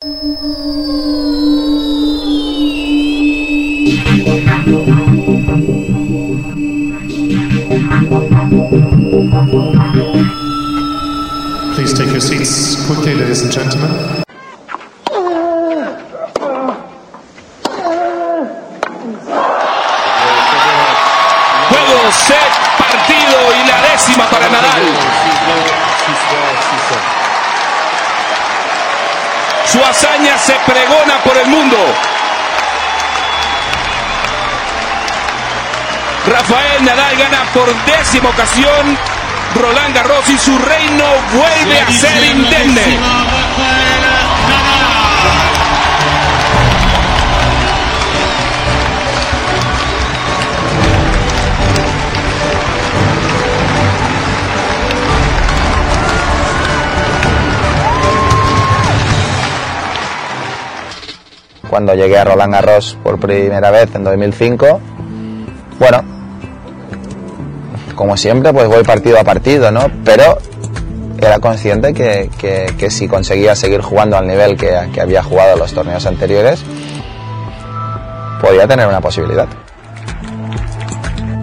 Please take your seats quickly, ladies and gentlemen. Se pregona por el mundo. Rafael Nadal gana por décima ocasión Roland Garros y su reino vuelve a ser indemne. Cuando llegué a Roland Garros por primera vez en 2005, bueno, como siempre, pues voy partido a partido, ¿no? Pero era consciente que, que, si conseguía seguir jugando al nivel que, que había jugado en los torneos anteriores, podía tener una posibilidad.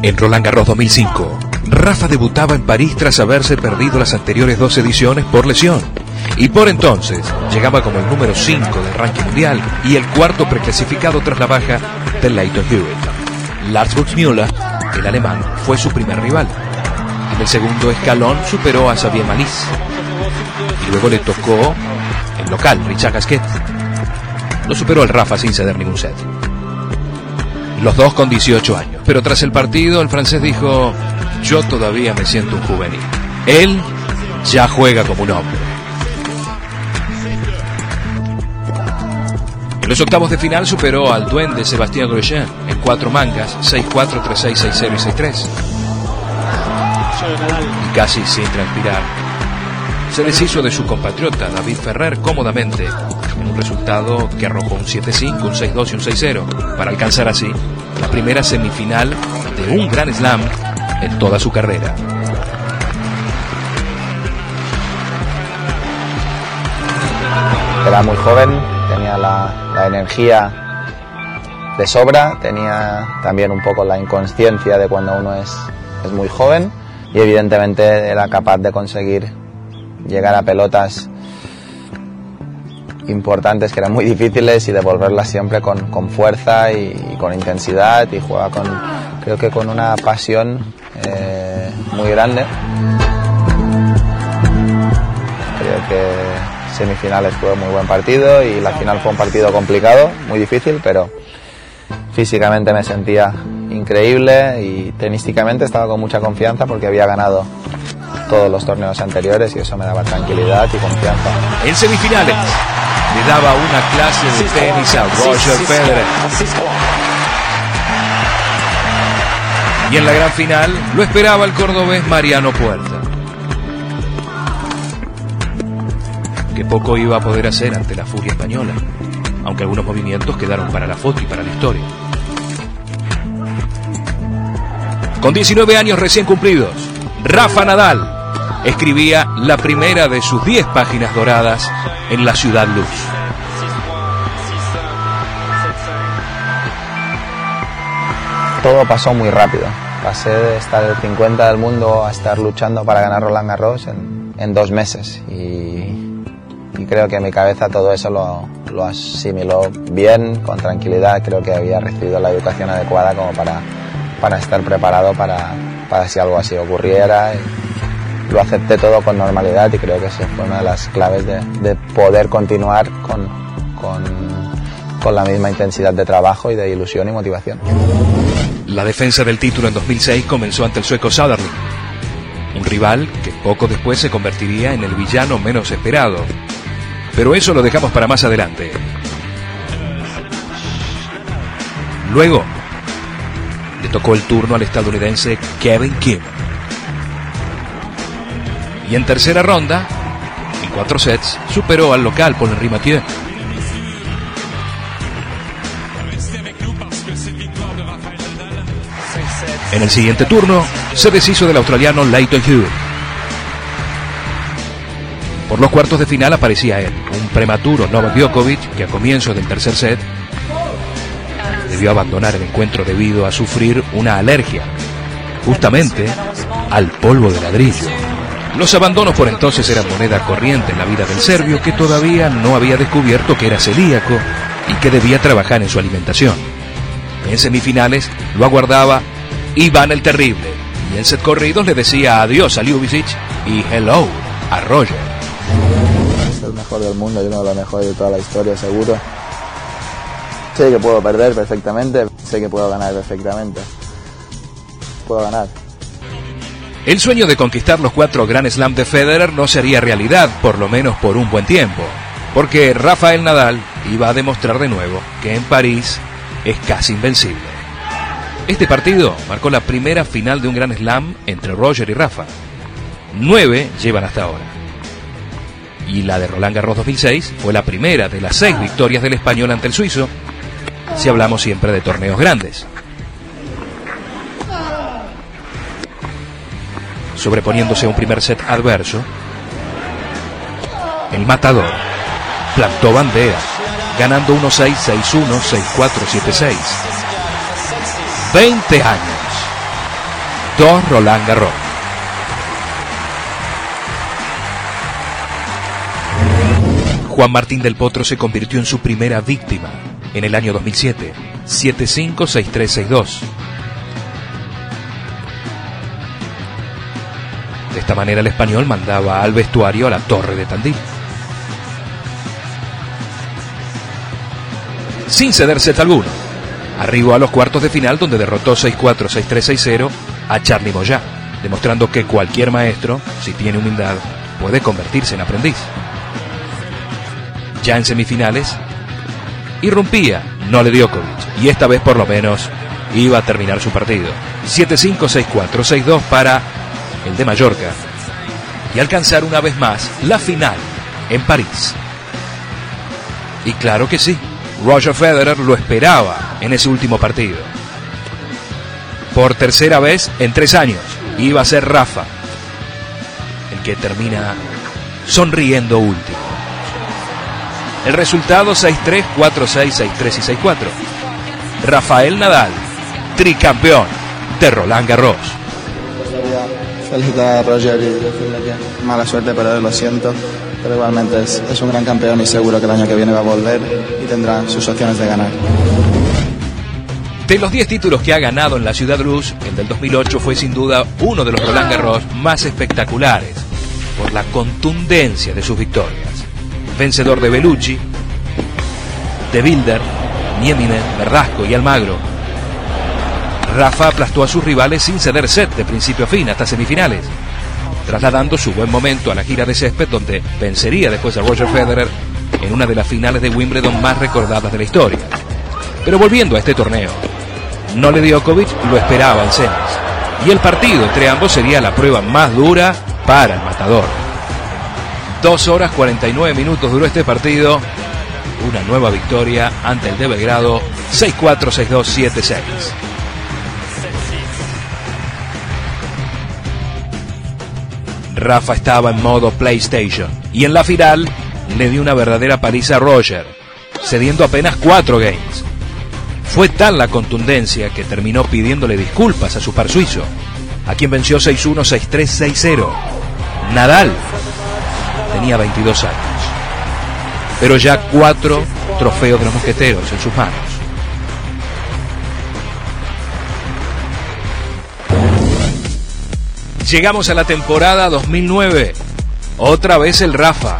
En Roland Garros 2005, Rafa debutaba en París tras haberse perdido las anteriores dos ediciones por lesión. Y por entonces llegaba como el número 5 del ranking mundial y el cuarto preclasificado tras la baja de Leighton Hewitt. Lars Buxmüller, el alemán, fue su primer rival. En el segundo escalón superó a Xavier Malisse. Y luego le tocó el local, Richard Gasquet. Lo superó el Rafa sin ceder ningún set. Los dos con 18 años. Pero tras el partido, el francés dijo, yo todavía me siento un juvenil. Él ya juega como un hombre. En los octavos de final superó al duende Sebastián Grosjean en cuatro mangas, 6-4, 3-6, 6-0 y 6-3. Y casi sin transpirar, se deshizo de su compatriota David Ferrer cómodamente en un resultado que arrojó un 7-5, un 6-2 y un 6-0 para alcanzar así la primera semifinal de un Gran Slam en toda su carrera. Era muy joven, la, la energía de sobra, tenía también un poco la inconsciencia de cuando uno es, es muy joven y evidentemente era capaz de conseguir llegar a pelotas importantes que eran muy difíciles y devolverlas siempre con, con fuerza y, y, con intensidad y juega con, creo que con una pasión eh, muy grande. Creo que semifinales fue muy buen partido y la final fue un partido complicado, muy difícil, pero físicamente me sentía increíble y tenísticamente estaba con mucha confianza porque había ganado todos los torneos anteriores y eso me daba tranquilidad y confianza. En semifinales le daba una clase de tenis a Roger Federer. Y en la gran final lo esperaba el cordobés Mariano Puerta. Que poco iba a poder hacer ante la furia española, aunque algunos movimientos quedaron para la foto y para la historia. Con 19 años recién cumplidos, Rafa Nadal escribía la primera de sus 10 páginas doradas en la ciudad luz. Todo pasó muy rápido. Pasé de estar el 50 del mundo a estar luchando para ganar Roland Garros en, en dos meses. Y, y, creo que mi cabeza todo eso lo, lo, asimiló bien, con tranquilidad. Creo que había recibido la educación adecuada como para, para estar preparado para, para si algo así ocurriera. Y lo acepté todo con normalidad y creo que esa fue una de las claves de, de poder continuar con, con, con la misma intensidad de trabajo y de ilusión y motivación. La defensa del título en 2006 comenzó ante el sueco Söderling, un rival que poco después se convertiría en el villano menos esperado. Pero eso lo dejamos para más adelante. Luego, le tocó el turno al estadounidense Kevin Kim. Y en tercera ronda, en cuatro sets, superó al local Paul Henri Mathieu. En el siguiente turno, se deshizo del australiano Leighton Hewitt. Por los cuartos de final aparecía él, un prematuro Novak Djokovic que a comienzo del tercer set debió abandonar el encuentro debido a sufrir una alergia, justamente al polvo de ladrillo. Los abandonos por entonces eran moneda corriente en la vida del serbio que todavía no había descubierto que era celíaco y que debía trabajar en su alimentación. En semifinales lo aguardaba Iván el Terrible y en set corridos le decía adiós a Ljubicic y hello a Roger. Es el mejor del mundo y uno de los mejores de toda la historia, seguro. Sé que puedo perder perfectamente, sé que puedo ganar perfectamente. Puedo ganar. El sueño de conquistar los cuatro Grand Slam de Federer no sería realidad, por lo menos por un buen tiempo, porque Rafael Nadal iba a demostrar de nuevo que en París es casi invencible. Este partido marcó la primera final de un Grand Slam entre Roger y Rafa. Nueve llevan hasta ahora. Y la de Roland Garros 2006 fue la primera de las seis victorias del español ante el suizo, si hablamos siempre de torneos grandes. Sobreponiéndose a un primer set adverso, el matador plantó bandera, ganando 1-6, 6-1, 6-4, 7-6. 20 años. Dos Roland Garros. Juan Martín del Potro se convirtió en su primera víctima en el año 2007, 7-5-6-3-6-2. De esta manera el español mandaba al vestuario a la torre de Tandil. Sin ceder set alguno, arribó a los cuartos de final donde derrotó 6-4, 6-3, 6-0 a Charlie Moyá, demostrando que cualquier maestro, si tiene humildad, puede convertirse en aprendiz. Ya en semifinales, irrumpía Nole Djokovic y esta vez por lo menos iba a terminar su partido. 7-5, 6-4, 6-2 para el de Mallorca y alcanzar una vez más la final en París. Y claro que sí, Roger Federer lo esperaba en ese último partido. Por tercera vez en tres años iba a ser Rafa el que termina sonriendo último. El resultado 6-3, 4-6, 6-3 y 6-4. Rafael Nadal, tricampeón de Roland Garros. Felicitar a Roger y decirle que mala suerte, pero lo siento. Pero igualmente es, es un gran campeón y seguro que el año que viene va a volver y tendrá sus opciones de ganar. De los 10 títulos que ha ganado en la Ciudad Luz, el del 2008 fue sin duda uno de los Roland Garros más espectaculares por la contundencia de sus victorias. Vencedor de Bellucci, de Bilder, Nieminen, Verdasco y Almagro. Rafa aplastó a sus rivales sin ceder set de principio a fin hasta semifinales, trasladando su buen momento a la gira de césped donde vencería después a Roger Federer en una de las finales de Wimbledon más recordadas de la historia. Pero volviendo a este torneo, Nole Djokovic lo esperaba en semis y el partido entre ambos sería la prueba más dura para el matador. Dos horas 49 minutos duró este partido. Una nueva victoria ante el de Belgrado 6-4, 6-2, 7-6. Rafa estaba en modo PlayStation y en la final le dio una verdadera paliza a Roger, cediendo apenas cuatro games. Fue tal la contundencia que terminó pidiéndole disculpas a su par suizo, a quien venció 6-1, 6-3, 6-0. Nadal tenía 22 años, pero ya cuatro trofeos de los mosqueteros en sus manos. Llegamos a la temporada 2009. Otra vez el Rafa,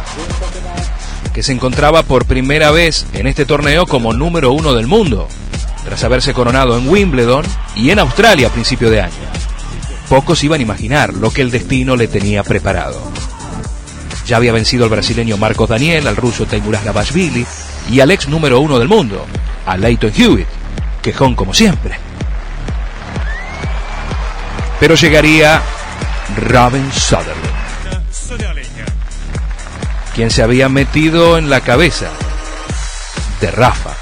que se encontraba por primera vez en este torneo como número uno del mundo, tras haberse coronado en Wimbledon y en Australia a principio de año. Pocos iban a imaginar lo que el destino le tenía preparado. Ya había vencido al brasileño Marcos Daniel, al ruso Teimuraz Gabashvili y al ex número uno del mundo, a Leighton Hewitt, quejón como siempre. Pero llegaría Robin Sutherland, quien se había metido en la cabeza de Rafa.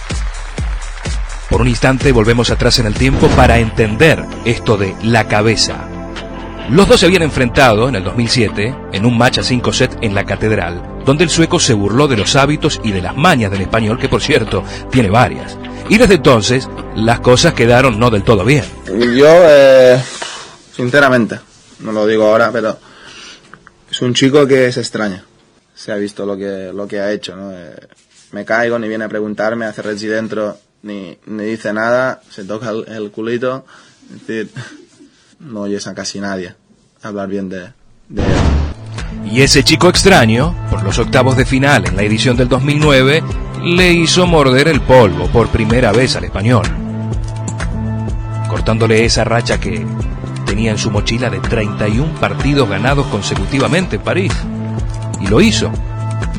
Por un instante volvemos atrás en el tiempo para entender esto de la cabeza. Los dos se habían enfrentado en el 2007 en un match a 5 set en la Catedral, donde el sueco se burló de los hábitos y de las mañas del español, que por cierto tiene varias. Y desde entonces las cosas quedaron no del todo bien. Yo, eh, sinceramente, no lo digo ahora, pero es un chico que se extraña. Se ha visto lo que, lo que ha hecho, ¿no? Eh, me caigo, ni viene a preguntarme, hace Reggie dentro, ni, ni dice nada, se toca el, culito. Es decir, no oyes a casi nadie hablar bien de, él. Y ese chico extraño, por los octavos de final en la edición del 2009, le hizo morder el polvo por primera vez al español, cortándole esa racha que tenía en su mochila de 31 partidos ganados consecutivamente en París. Y lo hizo,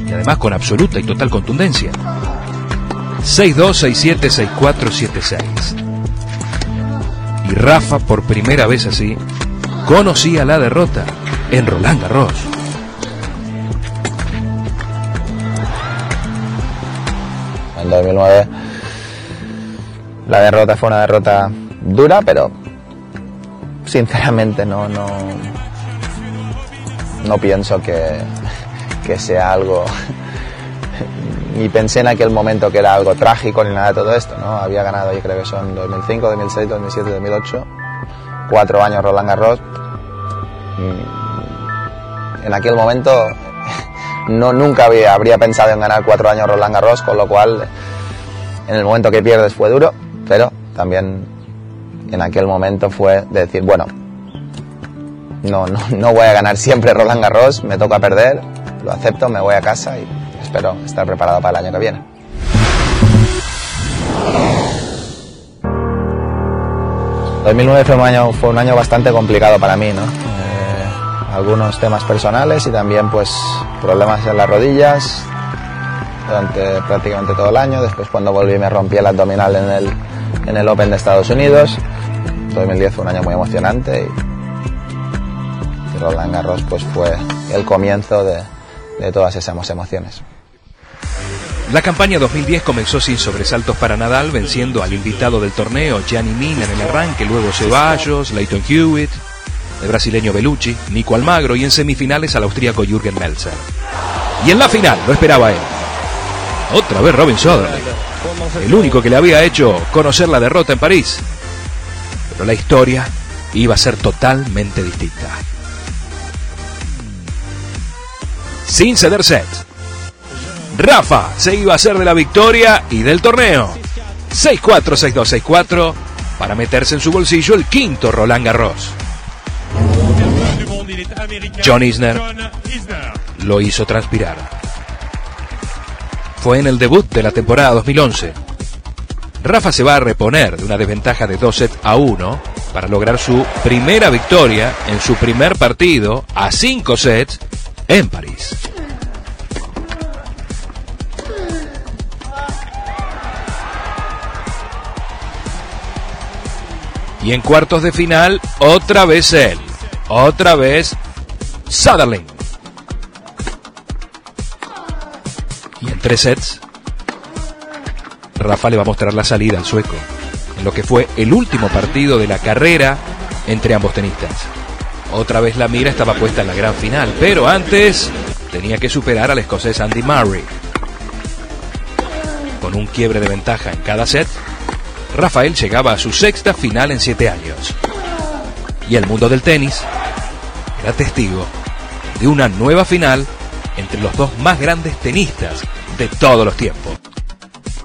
y además con absoluta y total contundencia. 6-2, 6-7, 6-4, 7-6. Y Rafa, por primera vez así, conocía la derrota en Roland Garros. En 2009 la derrota fue una derrota dura, pero sinceramente no, no, no pienso que, que sea algo ni pensé en aquel momento que era algo trágico ni nada de todo esto, ¿no? Había ganado, yo creo que son 2005, 2006, 2007, 2008, cuatro años Roland Garros. En aquel momento no nunca habría pensado en ganar cuatro años Roland Garros, con lo cual en el momento que pierdes fue duro, pero también en aquel momento fue decir, bueno, no, no, no voy a ganar siempre Roland Garros, me toca perder, lo acepto, me voy a casa y espero estar preparado para el año que viene. 2009 fue un año, fue un año bastante complicado para mí, ¿no? Eh, algunos temas personales y también pues problemas en las rodillas durante prácticamente todo el año. Después cuando volví me rompí el abdominal en el, en el Open de Estados Unidos. 2010 fue un año muy emocionante y, Roland Garros pues fue el comienzo de todas esas emociones. La campaña 2010 comenzó sin sobresaltos para Nadal, venciendo al invitado del torneo, Gianni Mina, en el arranque, luego Ceballos, Leighton Hewitt, el brasileño Bellucci, Nico Almagro y en semifinales al austríaco Jürgen Melzer. Y en la final, lo esperaba él. Otra vez Robin Soderling, el único que le había hecho conocer la derrota en París. Pero la historia iba a ser totalmente distinta. Sin ceder set, Rafa se iba a hacer de la victoria y del torneo. 6-4, 6-2, 6-4 para meterse en su bolsillo el quinto Roland Garros. John Isner lo hizo transpirar. Fue en el debut de la temporada 2011. Rafa se va a reponer de una desventaja de 2 sets a 1 para lograr su primera victoria en su primer partido a 5 sets en París. Y en cuartos de final, otra vez él. Otra vez Sutherland. Y en tres sets, Rafa le va a mostrar la salida al sueco. En lo que fue el último partido de la carrera entre ambos tenistas. Otra vez la mira estaba puesta en la gran final, pero antes tenía que superar al escocés Andy Murray. Con un quiebre de ventaja en cada set, Rafael llegaba a su sexta final en siete años. Y el mundo del tenis era testigo de una nueva final entre los dos más grandes tenistas de todos los tiempos.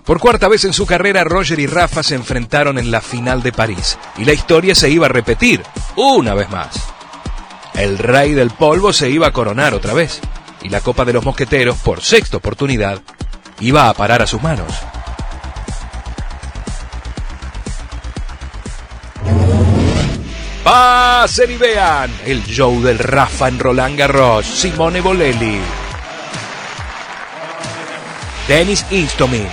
Por cuarta vez en su carrera, Roger y Rafa se enfrentaron en la final de París y la historia se iba a repetir una vez más. El rey del polvo se iba a coronar otra vez y la Copa de los Mosqueteros, por sexta oportunidad, iba a parar a sus manos. Pasen y vean el show del Rafa en Roland Garros, Simone Bolelli, Dennis Istomin,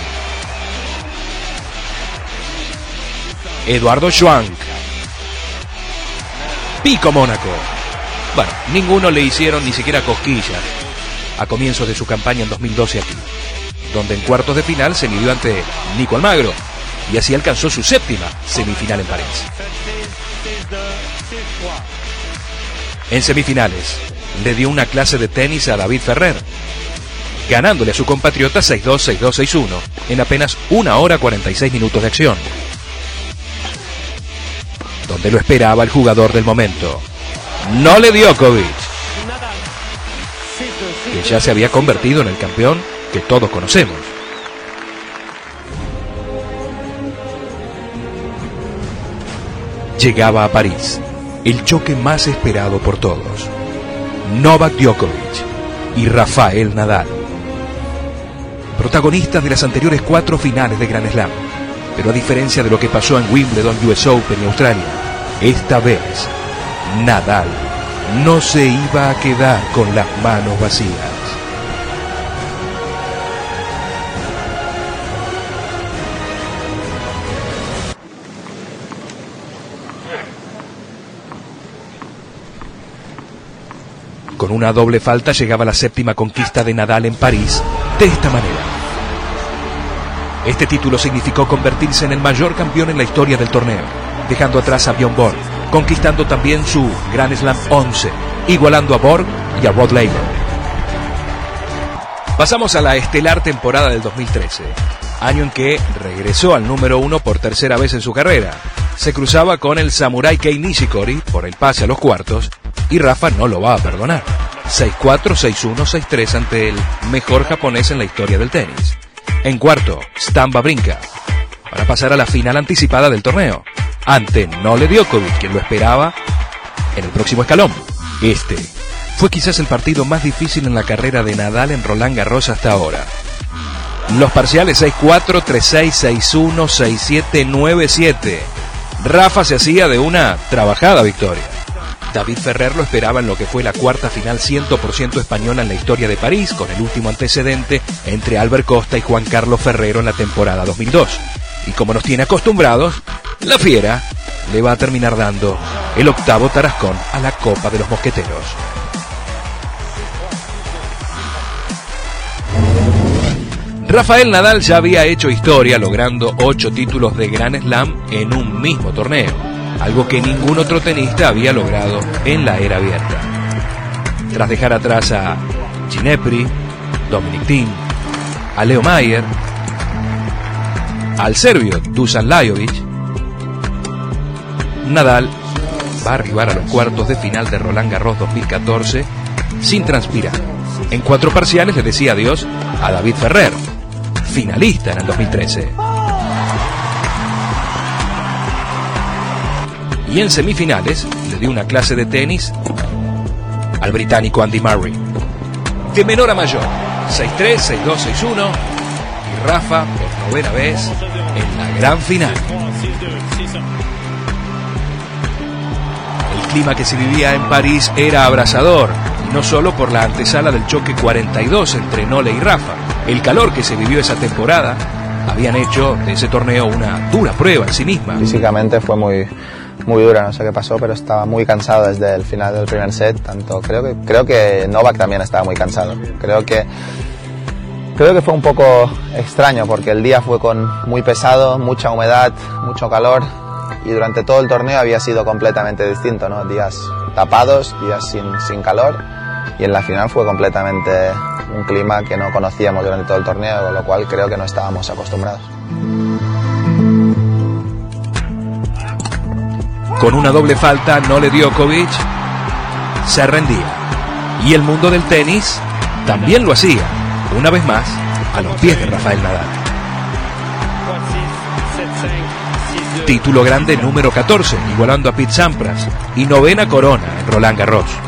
Eduardo Schwank, Pico Mónaco. Bueno, ninguno le hicieron ni siquiera cosquillas a comienzos de su campaña en 2012 aquí, donde en cuartos de final se midió ante Nico Almagro y así alcanzó su séptima semifinal en París. En semifinales, le dio una clase de tenis a David Ferrer, ganándole a su compatriota 6-2, 6-2, 6-1 en apenas una hora 46 minutos de acción. Donde lo esperaba el jugador del momento. No le dio Djokovic, que ya se había convertido en el campeón que todos conocemos. Llegaba a París, el choque más esperado por todos. Novak Djokovic y Rafael Nadal protagonistas de las anteriores cuatro finales de Grand Slam. Pero a diferencia de lo que pasó en Wimbledon, US Open y Australia, esta vez Nadal no se iba a quedar con las manos vacías. Con una doble falta llegaba la séptima conquista de Nadal en París de esta manera. Este título significó convertirse en el mayor campeón en la historia del torneo, dejando atrás a Bjorn Borg, conquistando también su Grand Slam 11, igualando a Borg y a Rod Laver. Pasamos a la estelar temporada del 2013, año en que regresó al número uno por tercera vez en su carrera. Se cruzaba con el Samurai Kei Nishikori por el pase a los cuartos y Rafa no lo va a perdonar. 6-4, 6-1, 6-3 ante el mejor japonés en la historia del tenis. En cuarto, Stamba brinca para pasar a la final anticipada del torneo, ante Nole Djokovic, quien lo esperaba en el próximo escalón. Este fue quizás el partido más difícil en la carrera de Nadal en Roland Garros hasta ahora. Los parciales 6-4, 3-6, 6-1, 6-7, 9-7. Rafa se hacía de una trabajada victoria. David Ferrer lo esperaba en lo que fue la cuarta final 100% española en la historia de París, con el último antecedente entre Albert Costa y Juan Carlos Ferrero en la temporada 2002. Y como nos tiene acostumbrados, la fiera le va a terminar dando el octavo tarascón a la Copa de los Mosqueteros. Rafael Nadal ya había hecho historia logrando ocho títulos de Grand Slam en un mismo torneo algo que ningún otro tenista había logrado en la era abierta. Tras dejar atrás a Ginepri, Dominic Thiem, a Leo Mayer, al serbio Dusan Lajovic, Nadal va a arribar a los cuartos de final de Roland Garros 2014 sin transpirar. En cuatro parciales le decía adiós a David Ferrer, finalista en el 2013. y en semifinales le dio una clase de tenis al británico Andy Murray. De menor a mayor, 6-3, 6-2, 6-1 y Rafa por novena vez en la gran final. El clima que se vivía en París era abrasador, no solo por la antesala del choque 42 entre Nole y Rafa. El calor que se vivió esa temporada habían hecho de ese torneo una dura prueba en sí misma. Físicamente fue muy, muy dura, no sé qué pasó, pero estaba muy cansado desde el final del primer set. Tanto creo que creo que Novak también estaba muy cansado. Creo que creo que fue un poco extraño porque el día fue con muy pesado, mucha humedad, mucho calor y durante todo el torneo había sido completamente distinto, ¿no? Días tapados, días sin, sin calor y en la final fue completamente un clima que no conocíamos durante todo el torneo, con lo cual creo que no estábamos acostumbrados. Con una doble falta, no le dio Djokovic se rendía. Y el mundo del tenis también lo hacía, una vez más, a los pies de Rafael Nadal. Título grande número 14, igualando a Pete Sampras, y novena corona en Roland Garros.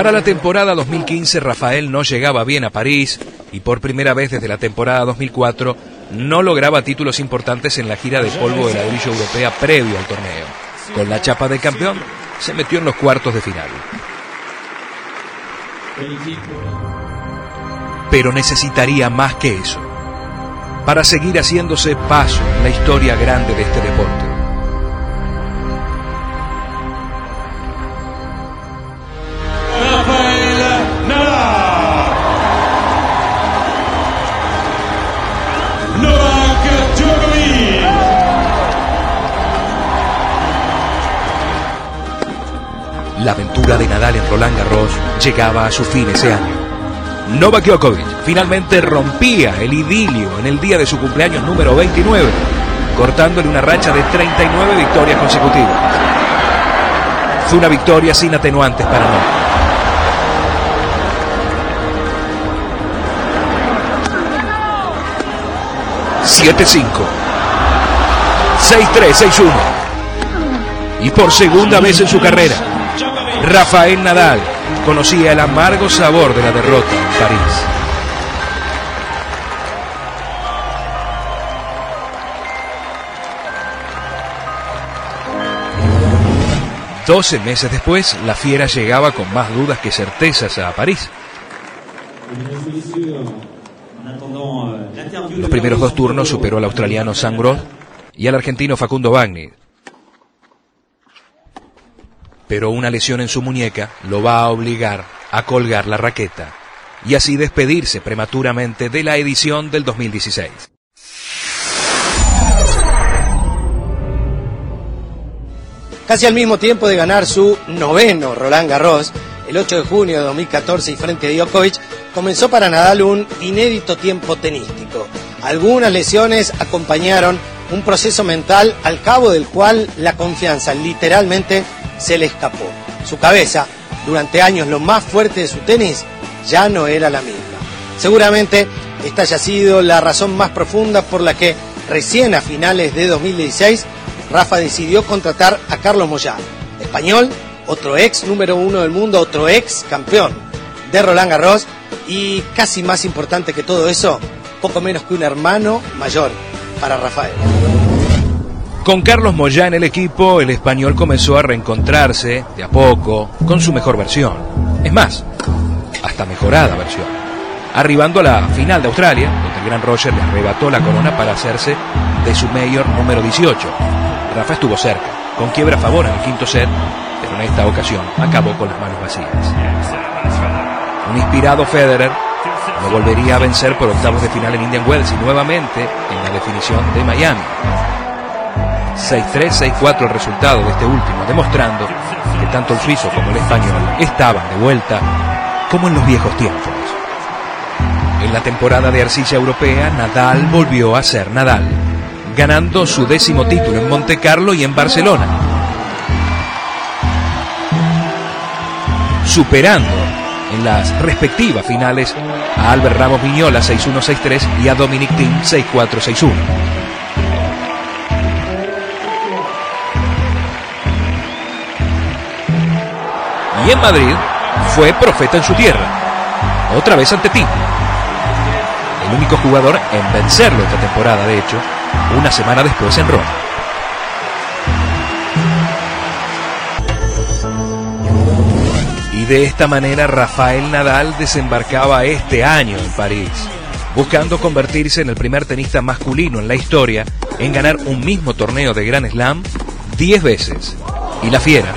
Para la temporada 2015 Rafael no llegaba bien a París y por primera vez desde la temporada 2004 no lograba títulos importantes en la gira de polvo de ladrillo europea previo al torneo. Con la chapa de campeón se metió en los cuartos de final. Pero necesitaría más que eso para seguir haciéndose paso en la historia grande de este deporte. La aventura de Nadal en Roland Garros llegaba a su fin ese año. Novak Djokovic finalmente rompía el idilio en el día de su cumpleaños número 29, cortándole una racha de 39 victorias consecutivas. Fue una victoria sin atenuantes para Novak. 7-5. 6-3, 6-1. Y por segunda vez en su carrera, Rafael Nadal conocía el amargo sabor de la derrota en París. Doce meses después, la fiera llegaba con más dudas que certezas a París. Los primeros dos turnos superó al australiano Sam y al argentino Facundo Bagni. Pero una lesión en su muñeca lo va a obligar a colgar la raqueta y así despedirse prematuramente de la edición del 2016. Casi al mismo tiempo de ganar su noveno Roland Garros, el 8 de junio de 2014 y frente a Djokovic, comenzó para Nadal un inédito tiempo tenístico. Algunas lesiones acompañaron un proceso mental al cabo del cual la confianza literalmente se le escapó. Su cabeza, durante años lo más fuerte de su tenis, ya no era la misma. Seguramente esta haya sido la razón más profunda por la que recién a finales de 2016 Rafa decidió contratar a Carlos Moyá, español, otro ex número uno del mundo, otro ex campeón de Roland Garros y casi más importante que todo eso, poco menos que un hermano mayor para Rafael. Con Carlos Moyá en el equipo, el español comenzó a reencontrarse de a poco con su mejor versión. Es más, hasta mejorada versión. Arribando a la final de Australia, donde el gran Roger le arrebató la corona para hacerse de su mayor número 18. Rafa estuvo cerca, con quiebra a favor en el quinto set, pero en esta ocasión acabó con las manos vacías. Un inspirado Federer lo volvería a vencer por octavos de final en Indian Wells y nuevamente en la definición de Miami. 6-3, 6-4 el resultado de este último, demostrando que tanto el suizo como el español estaban de vuelta como en los viejos tiempos. En la temporada de arcilla europea, Nadal volvió a ser Nadal, ganando su décimo título en Monte Carlo y en Barcelona, superando en las respectivas finales a Albert Ramos Viñola 6-1-6-3 y a Dominic Thiem 6-4-6-1. Y en Madrid fue profeta en su tierra, otra vez ante ti. El único jugador en vencerlo esta temporada, de hecho, una semana después en Roma. De esta manera Rafael Nadal desembarcaba este año en París, buscando convertirse en el primer tenista masculino en la historia en ganar un mismo torneo de Grand Slam 10 veces. Y la fiera,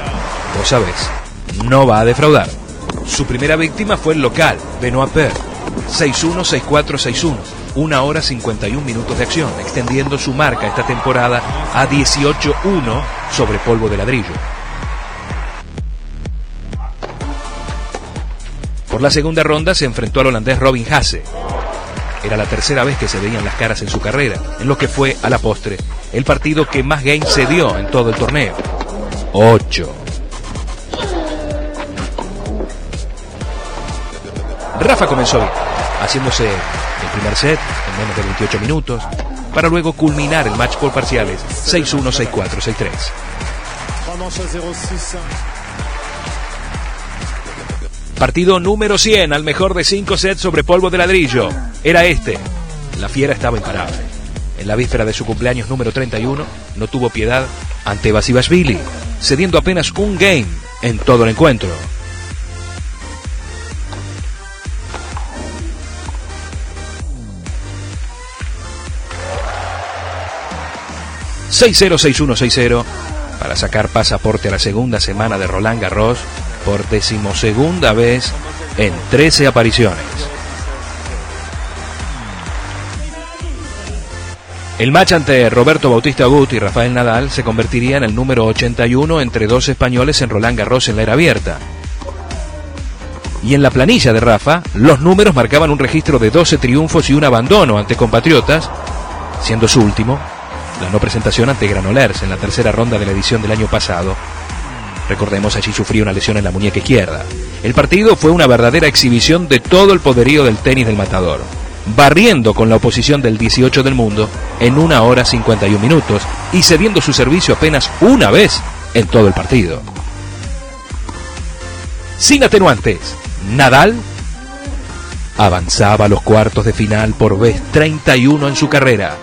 vos sabés, no va a defraudar. Su primera víctima fue el local, Benoit Paire, 6-1, 6-4, 6-1. Una hora 51 minutos de acción, extendiendo su marca esta temporada a 18-1 sobre polvo de ladrillo. Por la segunda ronda se enfrentó al holandés Robin Hasse. Era la tercera vez que se veían las caras en su carrera, en lo que fue, a la postre, el partido que más games se dio en todo el torneo. 8. Rafa comenzó bien, haciéndose el primer set en menos de 28 minutos, para luego culminar el match por parciales 6-1, 6-4, 6-3. Partido número 100 al mejor de 5 sets sobre polvo de ladrillo. Era este. La fiera estaba imparable. En la víspera de su cumpleaños número 31, no tuvo piedad ante Basibashvili, cediendo apenas un game en todo el encuentro. ...6-0, 6-1, 6-0... ...para sacar pasaporte a la segunda semana de Roland Garros por decimosegunda vez en 13 apariciones. El match ante Roberto Bautista Agut y Rafael Nadal se convertiría en el número 81 entre dos españoles en Roland Garros en la era abierta. Y en la planilla de Rafa, los números marcaban un registro de 12 triunfos y un abandono ante compatriotas, siendo su último la no presentación ante Granolers en la tercera ronda de la edición del año pasado. Recordemos, allí sufrió una lesión en la muñeca izquierda. El partido fue una verdadera exhibición de todo el poderío del tenis del matador, barriendo con la oposición del 18 del mundo en una hora 51 minutos y cediendo su servicio apenas una vez en todo el partido. Sin atenuantes, Nadal avanzaba a los cuartos de final por vez 31 en su carrera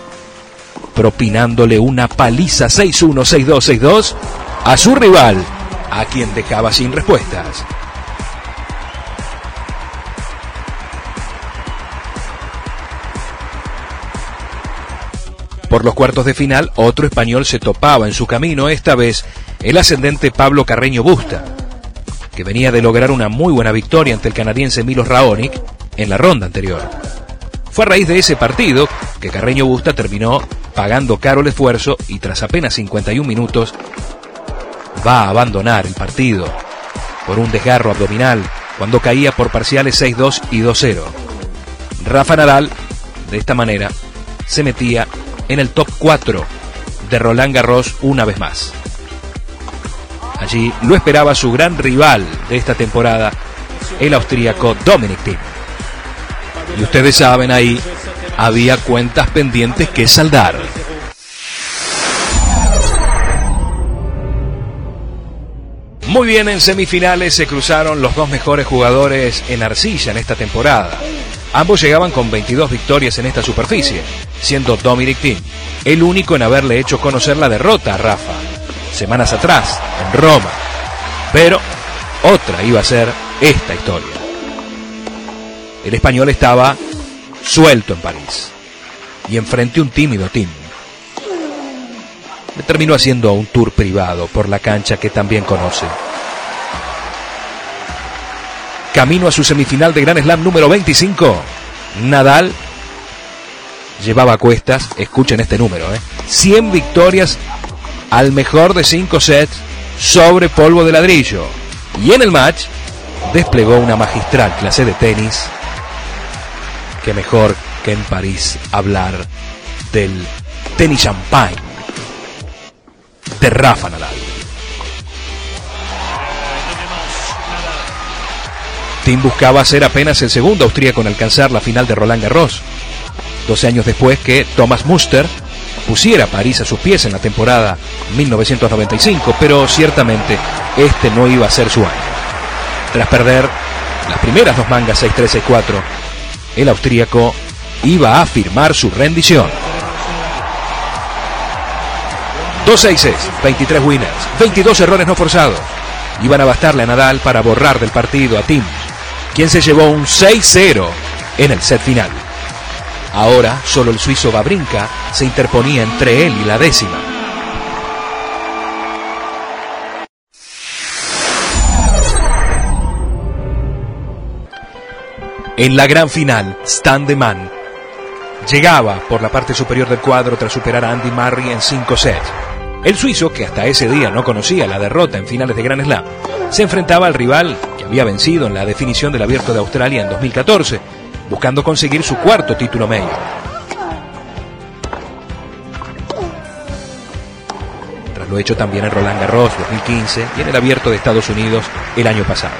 propinándole una paliza 6-1, 6-2, 6-2 a su rival, a quien dejaba sin respuestas. Por los cuartos de final, otro español se topaba en su camino, esta vez el ascendente Pablo Carreño Busta, que venía de lograr una muy buena victoria ante el canadiense Milos Raonic en la ronda anterior. Fue a raíz de ese partido que Carreño Busta terminó pagando caro el esfuerzo y tras apenas 51 minutos va a abandonar el partido por un desgarro abdominal cuando caía por parciales 6-2 y 2-0. Rafa Nadal, de esta manera, se metía en el top 4 de Roland Garros una vez más. Allí lo esperaba su gran rival de esta temporada, el austríaco Dominic Thiem. Y ustedes saben ahí, había cuentas pendientes que saldar. Muy bien, en semifinales se cruzaron los dos mejores jugadores en arcilla en esta temporada. Ambos llegaban con 22 victorias en esta superficie, siendo Dominic Thiem el único en haberle hecho conocer la derrota a Rafa, semanas atrás, en Roma. Pero otra iba a ser esta historia. El español estaba suelto en París y enfrente un tímido Tim. Terminó haciendo un tour privado por la cancha que también conoce. Camino a su semifinal de Gran Slam número 25. Nadal llevaba a cuestas, escuchen este número, 100 ¿eh? victorias al mejor de 5 sets sobre polvo de ladrillo. Y en el match desplegó una magistral clase de tenis que mejor que en París hablar del tenis champagne de Rafa Nadal. Tim buscaba ser apenas el segundo austríaco en alcanzar la final de Roland Garros. 12 años después que Thomas Muster pusiera París a sus pies en la temporada 1995, pero ciertamente este no iba a ser su año. Tras perder las primeras dos mangas 6-3-6-4, el austríaco iba a firmar su rendición. 2 6 23 winners, 22 errores no forzados. Iban a bastarle a Nadal para borrar del partido a Tim, quien se llevó un 6-0 en el set final. Ahora solo el suizo Babrinka se interponía entre él y la décima. En la gran final, Stan de Man llegaba por la parte superior del cuadro tras superar a Andy Murray en 5 sets. El suizo, que hasta ese día no conocía la derrota en finales de Grand Slam, se enfrentaba al rival que había vencido en la definición del Abierto de Australia en 2014, buscando conseguir su cuarto título medio. Tras lo hecho también en Roland Garros 2015 y en el Abierto de Estados Unidos el año pasado.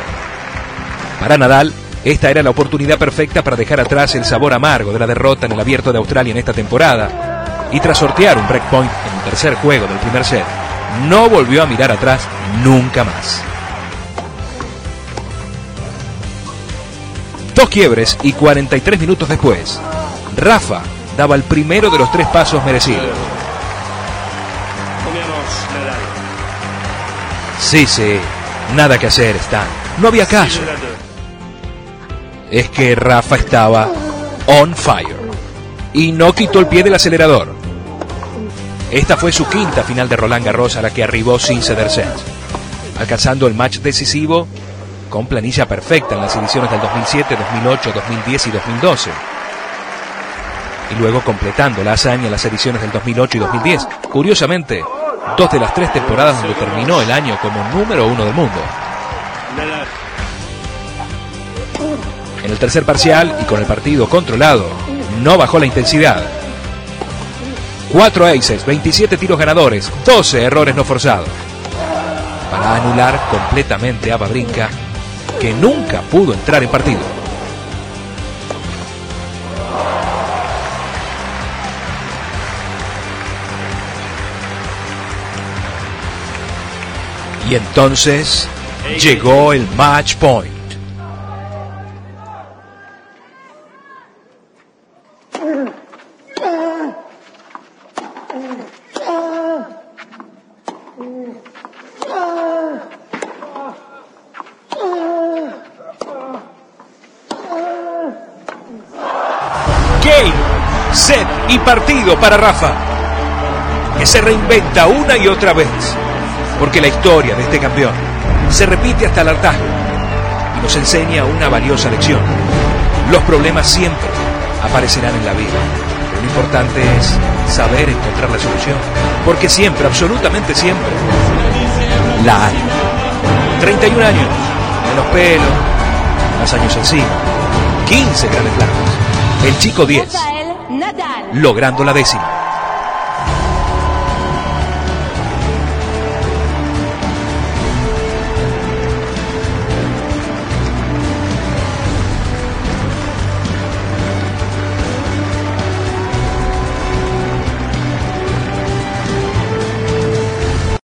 Para Nadal, esta era la oportunidad perfecta para dejar atrás el sabor amargo de la derrota en el Abierto de Australia en esta temporada. Y tras sortear un breakpoint tercer juego del primer set, no volvió a mirar atrás nunca más. Dos quiebres y 43 minutos después, Rafa daba el primero de los tres pasos merecidos. Sí, sí, nada que hacer, Stan. No había caso es que Rafa estaba on fire y no quitó el pie del acelerador. Esta fue su quinta final de Roland Garros a la que arribó sin ceder sets, alcanzando el match decisivo con planilla perfecta en las ediciones del 2007, 2008, 2010 y 2012. y luego completando la hazaña en las ediciones del 2008 y 2010. Curiosamente, dos de las tres temporadas donde terminó el año como número uno del mundo. En el tercer parcial y con el partido controlado, no bajó la intensidad. 4 aces, 27 tiros ganadores, 12 errores no forzados. Para anular completamente a Babrinka, que nunca pudo entrar en partido. Y entonces llegó el match point. Set y partido para Rafa, que se reinventa una y otra vez, porque la historia de este campeón se repite hasta el hartazgo y nos enseña una valiosa lección. Los problemas siempre aparecerán en la vida, lo importante es saber encontrar la solución, porque siempre, absolutamente siempre, la hay. 31 años, menos pelo, más años encima, 15 grandes blancos. El chico 10, Rafael Nadal. logrando la décima.